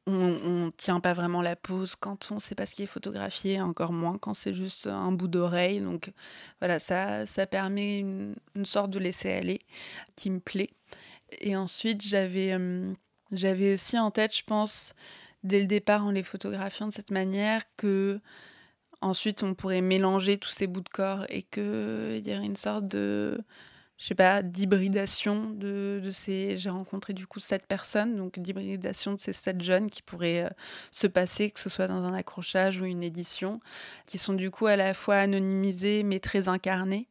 on ne tient pas vraiment la pose quand on sait pas ce qui est photographié, encore moins quand c'est juste un bout d'oreille. Donc voilà, ça, ça permet une, sorte de laisser aller qui me plaît. Et ensuite, j'avais euh, j'avais aussi en tête, je pense, dès le départ en les photographiant de cette manière, que ensuite on pourrait mélanger tous ces bouts de corps et qu'il y aurait une sorte de je sais pas, d'hybridation de, de, ces. J'ai rencontré du coup sept personnes, donc d'hybridation de ces sept jeunes qui pourraient euh, se passer, que ce soit dans un accrochage ou une édition, qui sont du coup à la fois anonymisés mais très incarnés.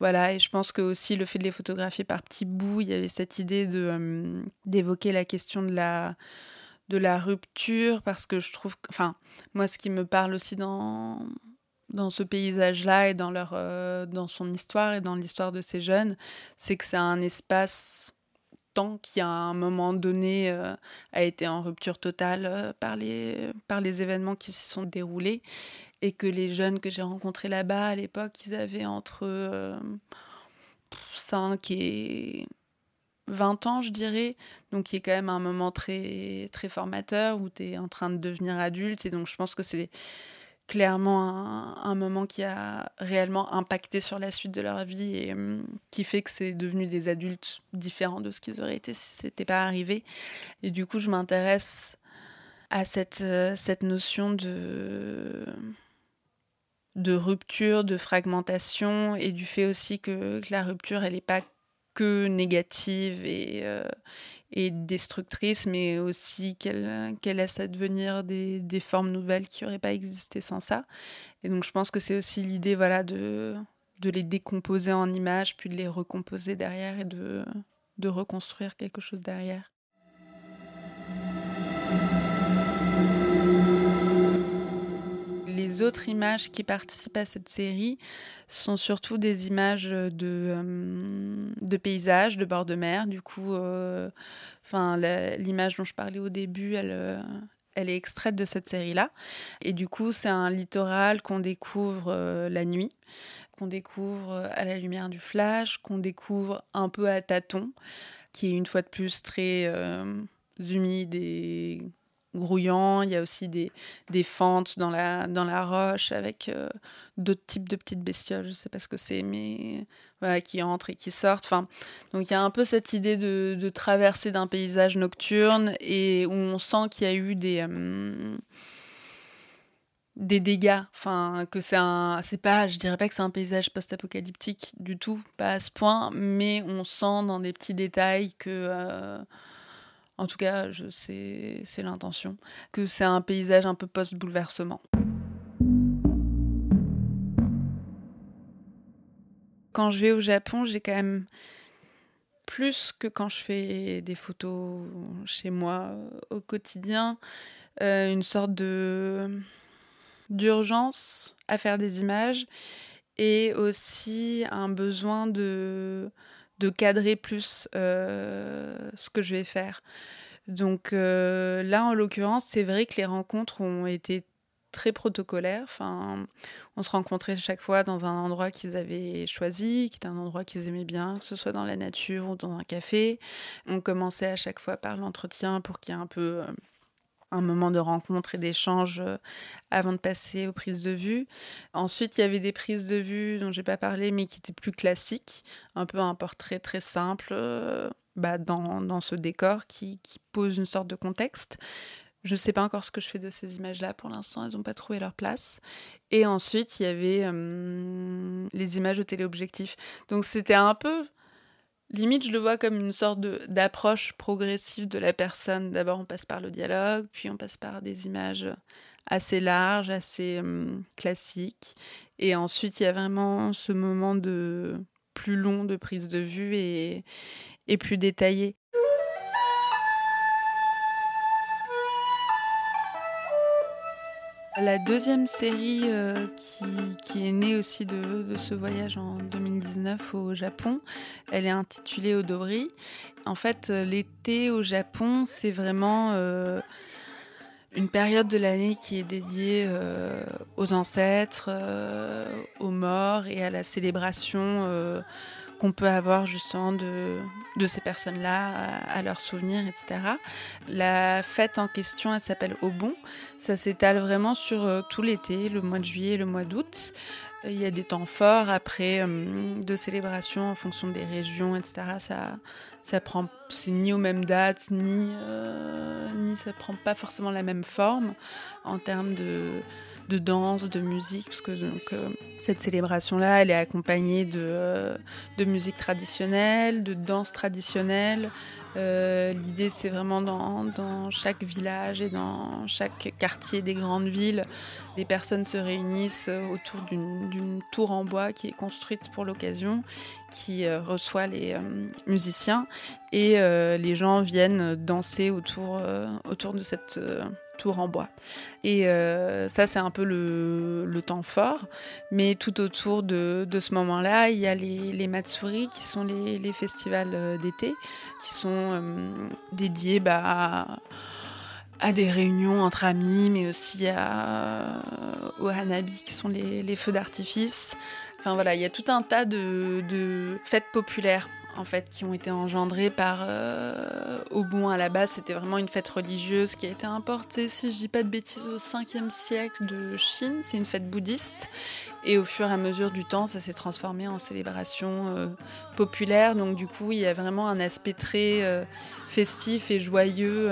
Voilà, et je pense que aussi le fait de les photographier par petits bouts, il y avait cette idée de euh, d'évoquer la question de la de la rupture parce que je trouve, enfin, moi ce qui me parle aussi dans dans ce paysage-là et dans, leur, euh, dans son histoire et dans l'histoire de ces jeunes, c'est que c'est un espace temps qui à un moment donné euh, a été en rupture totale euh, par, les, par les événements qui s'y sont déroulés et que les jeunes que j'ai rencontrés là-bas à l'époque, ils avaient entre 5 et 20 ans, je dirais. Donc, qui est quand même un moment très, très formateur où tu es en train de devenir adulte. Et donc, je pense que c'est clairement un, moment qui a réellement impacté sur la suite de leur vie et hum, qui fait que c'est devenu des adultes différents de ce qu'ils auraient été si c'était pas arrivé. Et du coup, je m'intéresse à cette, euh, cette notion de de rupture, de fragmentation et du fait aussi que, la rupture, elle n'est pas que négative et, euh, et destructrice, mais aussi qu'elle laisse advenir des, des formes nouvelles qui n'auraient pas existé sans ça. Et donc je pense que c'est aussi l'idée voilà, de, de les décomposer en images, puis de les recomposer derrière et de, de reconstruire quelque chose derrière. Les autres images qui participent à cette série sont surtout des images de, euh, de paysages, de bord de mer. Du coup, euh, l'image dont je parlais au début, elle, euh, elle est extraite de cette série-là. Et du coup, c'est un littoral qu'on découvre la nuit, qu'on découvre à la lumière du flash, qu'on découvre un peu à tâtons, qui est une fois de plus très humide et grouillant, il y a aussi des, des fentes dans la, dans la roche avec euh, d'autres types de petites bestioles, je sais pas ce que c'est, mais voilà, qui entrent et qui sortent. Enfin, donc il y a un peu cette idée de, de traverser d'un paysage nocturne et où on sent qu'il y a eu des... Euh, des dégâts, enfin que c'est un, c'est pas, je dirais pas que c'est un paysage post-apocalyptique du tout, pas à ce point, mais on sent dans des petits détails que euh, en tout cas, je sais, c'est l'intention, que c'est un paysage un peu post-bouleversement. Quand je vais au Japon, j'ai quand même plus que quand je fais des photos chez moi au quotidien, euh, une sorte de d'urgence à faire des images et aussi un besoin de de cadrer plus euh, ce que je vais faire. Donc euh, là, en l'occurrence, c'est vrai que les rencontres ont été très protocolaires. Enfin, on se rencontrait chaque fois dans un endroit qu'ils avaient choisi, qui était un endroit qu'ils aimaient bien, que ce soit dans la nature ou dans un café. On commençait à chaque fois par l'entretien pour qu'il y ait un peu euh, un moment de rencontre et d'échange euh, avant de passer aux prises de vue. Ensuite, il y avait des prises de vue dont j'ai pas parlé, mais qui étaient plus classiques, un peu un portrait très simple euh, bah, dans, dans, ce décor qui, qui, pose une sorte de contexte. Je ne sais pas encore ce que je fais de ces images-là pour l'instant, elles n'ont pas trouvé leur place. Et ensuite, il y avait euh, les images au téléobjectif. Donc c'était un peu Limite, je le vois comme une sorte d'approche progressive de la personne. D'abord, on passe par le dialogue, puis on passe par des images assez large, assez classique. Et ensuite, il y a vraiment ce moment de plus long de prise de vue et, et plus détaillé. La deuxième série euh, qui, est née aussi de, ce voyage en 2019 au Japon, elle est intitulée Odori. En fait, euh, l'été au Japon, c'est vraiment euh, une période de l'année qui est dédiée aux ancêtres, aux morts et à la célébration qu'on peut avoir justement de, de ces personnes-là, à, leurs souvenirs, etc. La fête en question, elle s'appelle Obon. Ça s'étale vraiment sur euh, tout l'été, le mois de juillet et le mois d'août. Il y a des temps forts après euh, de célébration en fonction des régions, etc. Ça, ça prend, c'est ni aux mêmes dates, ni, euh, ni ça prend pas forcément la même forme en termes de de danse, de musique, parce que donc, euh, cette célébration-là, elle est accompagnée de, euh, de musique traditionnelle, de danse traditionnelle. Euh, l'idée, c'est vraiment dans, chaque village et dans chaque quartier des grandes villes, des personnes se réunissent autour d'une tour en bois qui est construite pour l'occasion, qui reçoit les musiciens et les gens viennent danser autour, autour de cette tour en bois. Et euh, ça, c'est un peu le, temps fort. Mais tout autour de, ce moment-là, il y a les, Matsuri, qui sont les, festivals euh, d'été, qui sont euh, dédiés bah, à, des réunions entre amis, mais aussi à, aux Hanabi, qui sont les, feux d'artifice. Enfin voilà, il y a tout un tas de fêtes populaires en fait, qui ont été engendrés par euh, à la base. C'était vraiment une fête religieuse qui a été importée, si je dis pas de bêtises, au 5e siècle de Chine. C'est une fête bouddhiste. Et au fur et à mesure du temps, ça s'est transformé en célébration euh, populaire. Donc du coup, il y a vraiment un aspect très euh, festif et joyeux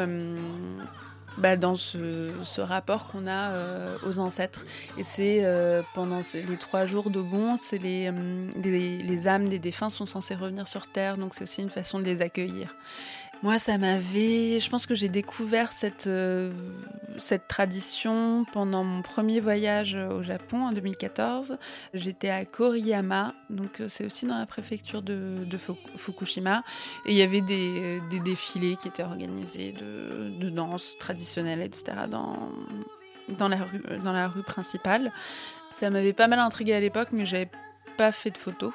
bah, dans ce, rapport qu'on a euh, aux ancêtres. Et c'est euh, pendant les trois jours de bon, c'est euh, les, les, âmes des défunts sont censées revenir sur Terre, donc c'est aussi une façon de les accueillir. Moi, ça m'avait. Je pense que j'ai découvert cette, euh, cette tradition pendant mon premier voyage au Japon en 2014. J'étais à Koriyama, donc euh, c'est aussi dans la préfecture de, de Fukushima. Et il y avait des, des, défilés qui étaient organisés de, de danse traditionnelle, etc., dans, dans, la rue, dans la rue principale. Ça m'avait pas mal intrigué à l'époque, mais j'avais pas fait de photos.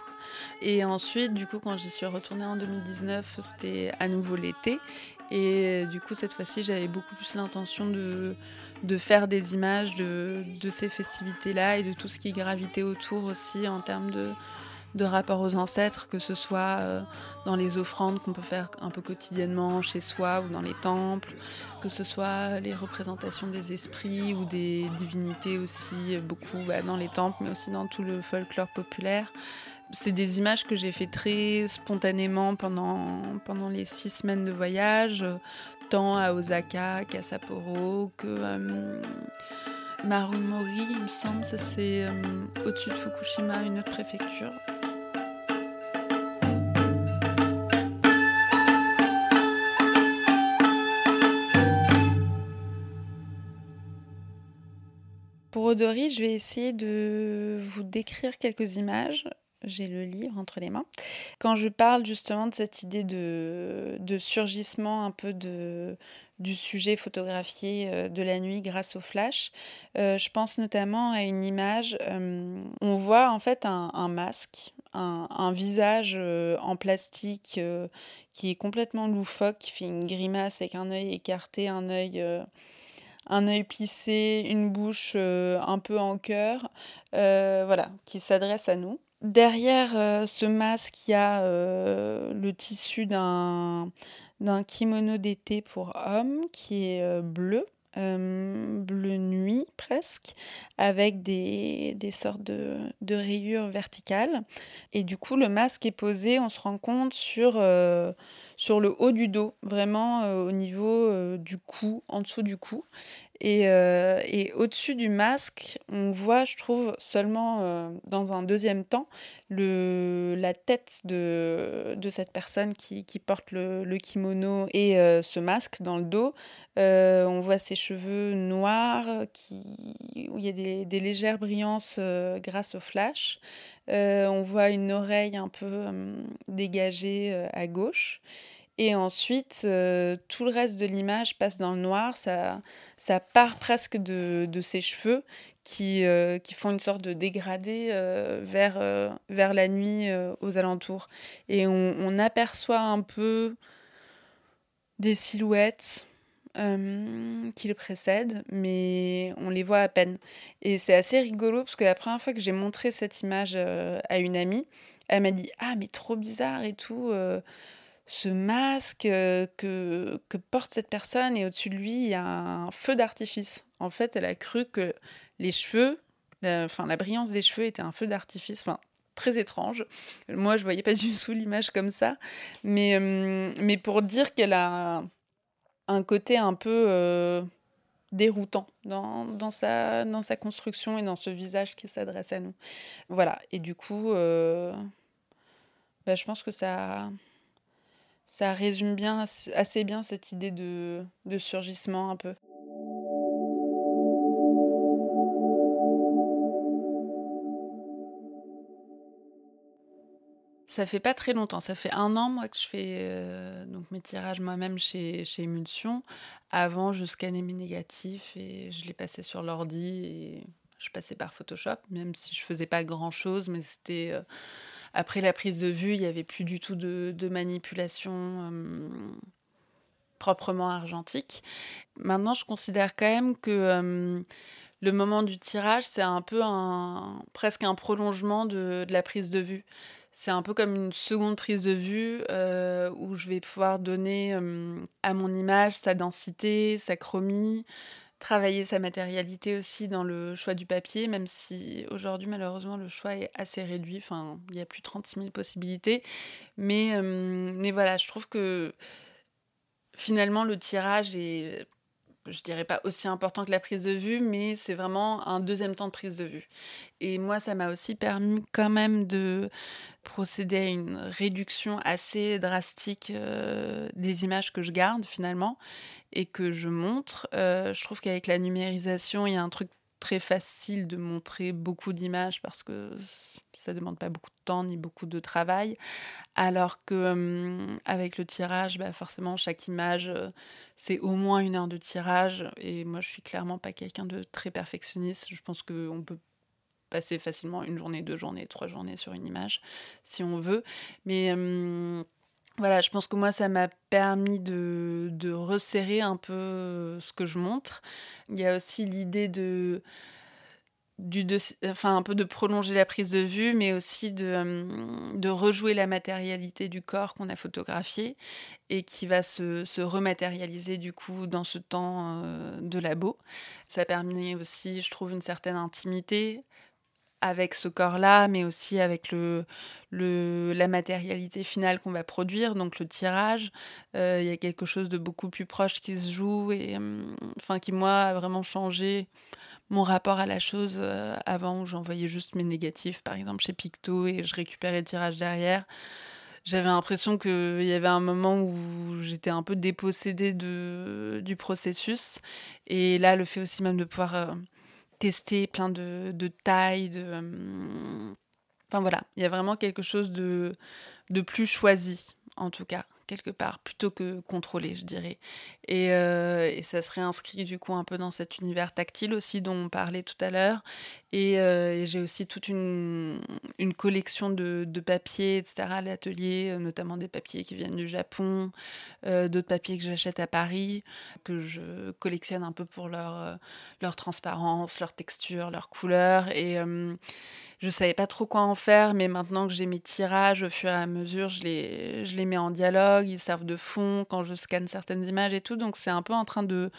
Et ensuite, du coup, quand j'y suis retournée en 2019, c'était à nouveau l'été. Et du coup, cette fois-ci, j'avais beaucoup plus l'intention de, faire des images de, de ces festivités-là et de tout ce qui gravitait autour aussi en termes de, de rapport aux ancêtres, que ce soit euh, dans les offrandes qu'on peut faire un peu quotidiennement chez soi ou dans les temples, que ce soit les représentations des esprits ou des divinités aussi, beaucoup bah, dans les temples, mais aussi dans tout le folklore populaire. C'est des images que j'ai fait très spontanément pendant, pendant les six semaines de voyage, tant à Osaka qu'à Sapporo, que euh, Marumori, il me semble, ça c'est euh, au-dessus de Fukushima, une autre préfecture. Pour Odori, je vais essayer de vous décrire quelques images j'ai le livre entre les mains. Quand je parle justement de cette idée de, de surgissement un peu de, du sujet photographié euh, de la nuit grâce au flash, euh, je pense notamment à une image, euh, on voit en fait un, masque, un, visage en plastique qui est complètement loufoque, qui fait une grimace avec un œil écarté, un œil un œil plissé, une bouche un peu en cœur, voilà, qui s'adresse à nous. Derrière ce masque, il y a le tissu d'un d'un kimono d'été pour homme qui est euh, bleu, bleu nuit presque, avec des, sortes de, rayures verticales. Et du coup, le masque est posé, on se rend compte, sur, sur le haut du dos, vraiment au niveau du cou, en dessous du cou. Et, euh, et au-dessus du masque, on voit, je trouve, seulement euh, dans un deuxième temps, le, la tête de, de cette personne qui, qui porte le, le, kimono et euh, ce masque dans le dos. on voit ses cheveux noirs, qui, où il y a des, des légères brillances grâce au flash. on voit une oreille un peu dégagée à gauche. Et ensuite, euh, tout le reste de l'image passe dans le noir. Ça, ça part presque de, de ses cheveux qui, euh, qui font une sorte de dégradé euh, vers, vers la nuit aux alentours. Et on, on, aperçoit un peu des silhouettes qui le précèdent, mais on les voit à peine. Et c'est assez rigolo parce que la première fois que j'ai montré cette image à une amie, elle m'a dit Ah, mais trop bizarre et tout ce masque euh, que, que porte cette personne et au-dessus de lui, il y a un feu d'artifice. En fait, elle a cru que les cheveux, enfin la brillance des cheveux était un feu d'artifice. Enfin, très étrange. Moi, je voyais pas du tout l'image comme ça, mais, euh, mais pour dire qu'elle a un côté un peu euh, déroutant dans, dans, sa, dans sa construction et dans ce visage qui s'adresse à nous. Voilà, et du coup, euh, bah, je pense que ça ça résume bien assez bien cette idée de, de surgissement un peu. Ça fait pas très longtemps, ça fait un an moi que je fais euh, donc mes tirages moi-même chez, chez Emulsion. Avant, je scannais mes négatifs et je les passais sur l'ordi et je passais par Photoshop, même si je faisais pas grand-chose, mais c'était euh, après la prise de vue, il n'y avait plus du tout de, manipulation euh, proprement argentique. Maintenant, je considère quand même que euh, le moment du tirage, c'est un peu un, presque un prolongement de, la prise de vue. C'est un peu comme une seconde prise de vue euh, où je vais pouvoir donner à mon image sa densité, sa chromie, travailler sa matérialité aussi dans le choix du papier, même si aujourd'hui malheureusement le choix est assez réduit, enfin il y a plus de 36 000 possibilités. Mais, euh, mais voilà, je trouve que finalement le tirage est je dirais pas aussi important que la prise de vue, mais c'est vraiment un deuxième temps de prise de vue. Et moi, ça m'a aussi permis quand même de procéder à une réduction assez drastique euh, des images que je garde finalement et que je montre. Euh, je trouve qu'avec la numérisation, il y a un truc très facile de montrer beaucoup d'images parce que ça demande pas beaucoup de temps ni beaucoup de travail. Alors que euh, avec le tirage bah forcément chaque image euh, c'est au moins une heure de tirage. Et moi je suis clairement pas quelqu'un de très perfectionniste. Je pense qu'on peut passer facilement une journée deux journées trois journées sur une image si on veut. Mais euh, voilà, je pense que moi, ça m'a permis de, de, resserrer un peu ce que je montre. Il y a aussi l'idée de, du, de, enfin, un peu de prolonger la prise de vue, mais aussi de, de rejouer la matérialité du corps qu'on a photographié et qui va se, se, rematérialiser du coup dans ce temps euh, de labo. Ça permet aussi, je trouve, une certaine intimité avec ce corps-là, mais aussi avec le, la matérialité finale qu'on va produire, donc le tirage. Euh, il y a quelque chose de beaucoup plus proche qui se joue et hum, enfin qui moi a vraiment changé mon rapport à la chose euh, avant où j'envoyais juste mes négatifs, par exemple chez Picto, et je récupérais le tirage derrière. J'avais l'impression qu'il y avait un moment où j'étais un peu dépossédée de, du processus. Et là, le fait aussi même de pouvoir euh, tester plein de, de tailles, de... Euh, enfin voilà, il y a vraiment quelque chose de, de plus choisi, en tout cas quelque part, plutôt que contrôler, je dirais. Et, euh, et, ça se réinscrit du coup un peu dans cet univers tactile aussi dont on parlait tout à l'heure. Et, euh, j'ai aussi toute une, collection de, de, papiers, etc. à l'atelier, notamment des papiers qui viennent du Japon, euh, d'autres papiers que j'achète à Paris, que je collectionne un peu pour leur, transparence, leur texture, leur couleur. Et je savais pas trop quoi en faire, mais maintenant que j'ai mes tirages, au fur et à mesure, je les mets en dialogue, ils servent de fond quand je scanne certaines images et tout. Donc c'est un peu en train de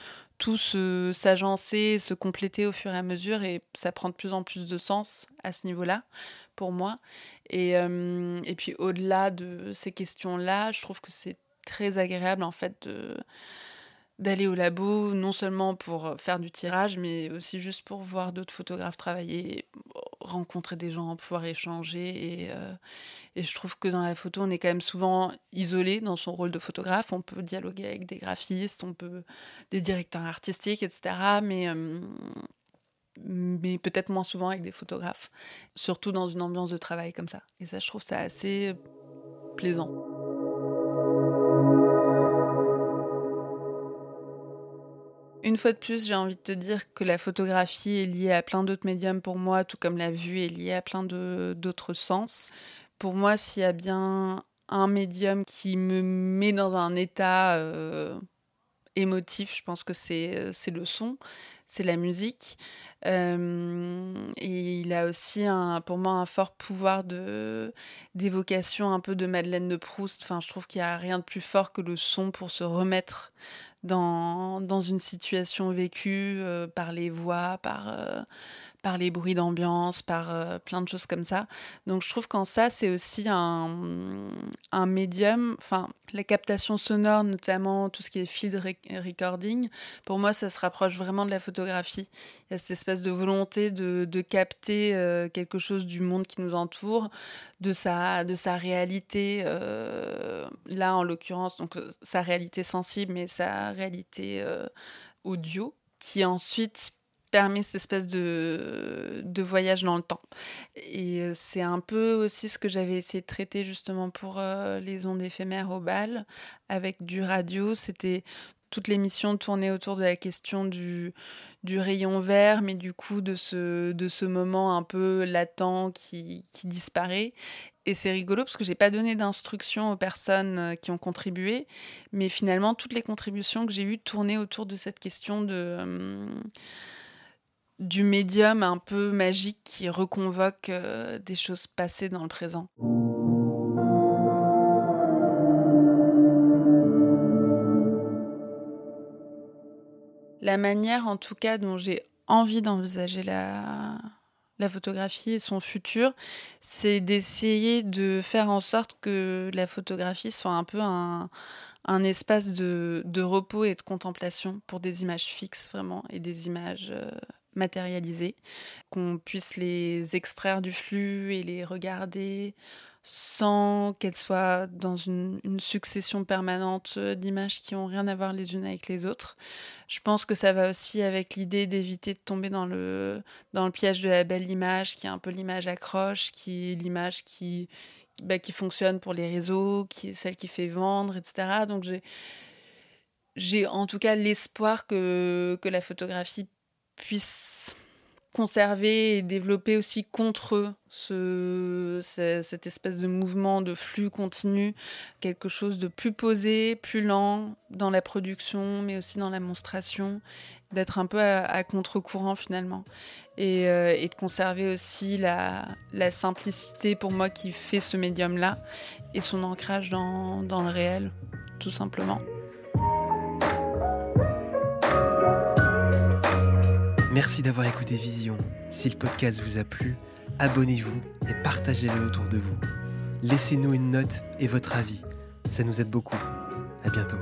tout s'agencer, se, compléter au fur et à mesure, et ça prend de plus en plus de sens à ce niveau-là pour moi. Et, euh, et puis au-delà de ces questions-là, je trouve que c'est très agréable en fait de d'aller au labo, non seulement pour faire du tirage, mais aussi juste pour voir d'autres photographes travailler, rencontrer des gens, pouvoir échanger. Et, euh, et, je trouve que dans la photo, on est quand même souvent isolé dans son rôle de photographe. On peut dialoguer avec des graphistes, on peut des directeurs artistiques, etc. Mais, euh, mais peut-être moins souvent avec des photographes, surtout dans une ambiance de travail comme ça. Et ça, je trouve ça assez plaisant. Une fois de plus, j'ai envie de te dire que la photographie est liée à plein d'autres médiums pour moi, tout comme la vue est liée à plein d'autres sens. Pour moi, s'il y a bien un médium qui me met dans un état euh, émotif, je pense que c'est le son, c'est la musique. Euh, et il a aussi pour moi un fort pouvoir d'évocation un peu de Madeleine de Proust. Enfin, je trouve qu'il n'y a rien de plus fort que le son pour se remettre dans, dans une situation vécue euh, par les voix, par, euh, par les bruits d'ambiance, par euh, plein de choses comme ça. Donc je trouve qu'en ça, c'est aussi un, médium, enfin la captation sonore, notamment tout ce qui est field recording, pour moi, ça se rapproche vraiment de la photographie. Il y a cette espèce de volonté de, de capter euh, quelque chose du monde qui nous entoure, de sa, de sa réalité, euh, là en l'occurrence, donc sa réalité sensible, mais sa réalité audio, qui ensuite permet cette espèce de, de voyage dans le temps. Et euh, c'est un peu aussi ce que j'avais essayé de traiter justement pour euh, les ondes éphémères au bal avec du radio. C'était toute l'émission tournée autour de la question du, du rayon vert, mais du coup de ce, de ce moment un peu latent qui, qui disparaît. Et c'est rigolo parce que j'ai pas donné d'instructions aux personnes euh, qui ont contribué, mais finalement toutes les contributions que j'ai eues tournaient autour de cette question de du médium un peu magique qui reconvoque euh, des choses passées dans le présent. La manière en tout cas dont j'ai envie d'envisager la, photographie et son futur, c'est d'essayer de faire en sorte que la photographie soit un peu un, espace de, repos et de contemplation pour des images fixes vraiment et des images euh, matérialisées, qu'on puisse les extraire du flux et les regarder sans qu'elles soient dans une, succession permanente d'images qui n'ont rien à voir les unes avec les autres. Je pense que ça va aussi avec l'idée d'éviter de tomber dans le, dans le piège de la belle image, qui est un peu l'image accroche, qui est l'image qui, bah, qui fonctionne pour les réseaux, qui est celle qui fait vendre, etc. Donc j'ai j'ai en tout cas l'espoir que, que la photographie puissent conserver et développer aussi contre eux ce, cette espèce de mouvement de flux continu, quelque chose de plus posé, plus lent dans la production, mais aussi dans la monstration, d'être un peu à, contre-courant finalement. Et, euh, et, de conserver aussi la, la, simplicité pour moi qui fait ce médium-là et son ancrage dans, dans le réel, tout simplement. Merci d'avoir écouté Vision. Si le podcast vous a plu, abonnez-vous et partagez-le autour de vous. Laissez-nous une note et votre avis. Ça nous aide beaucoup. À bientôt.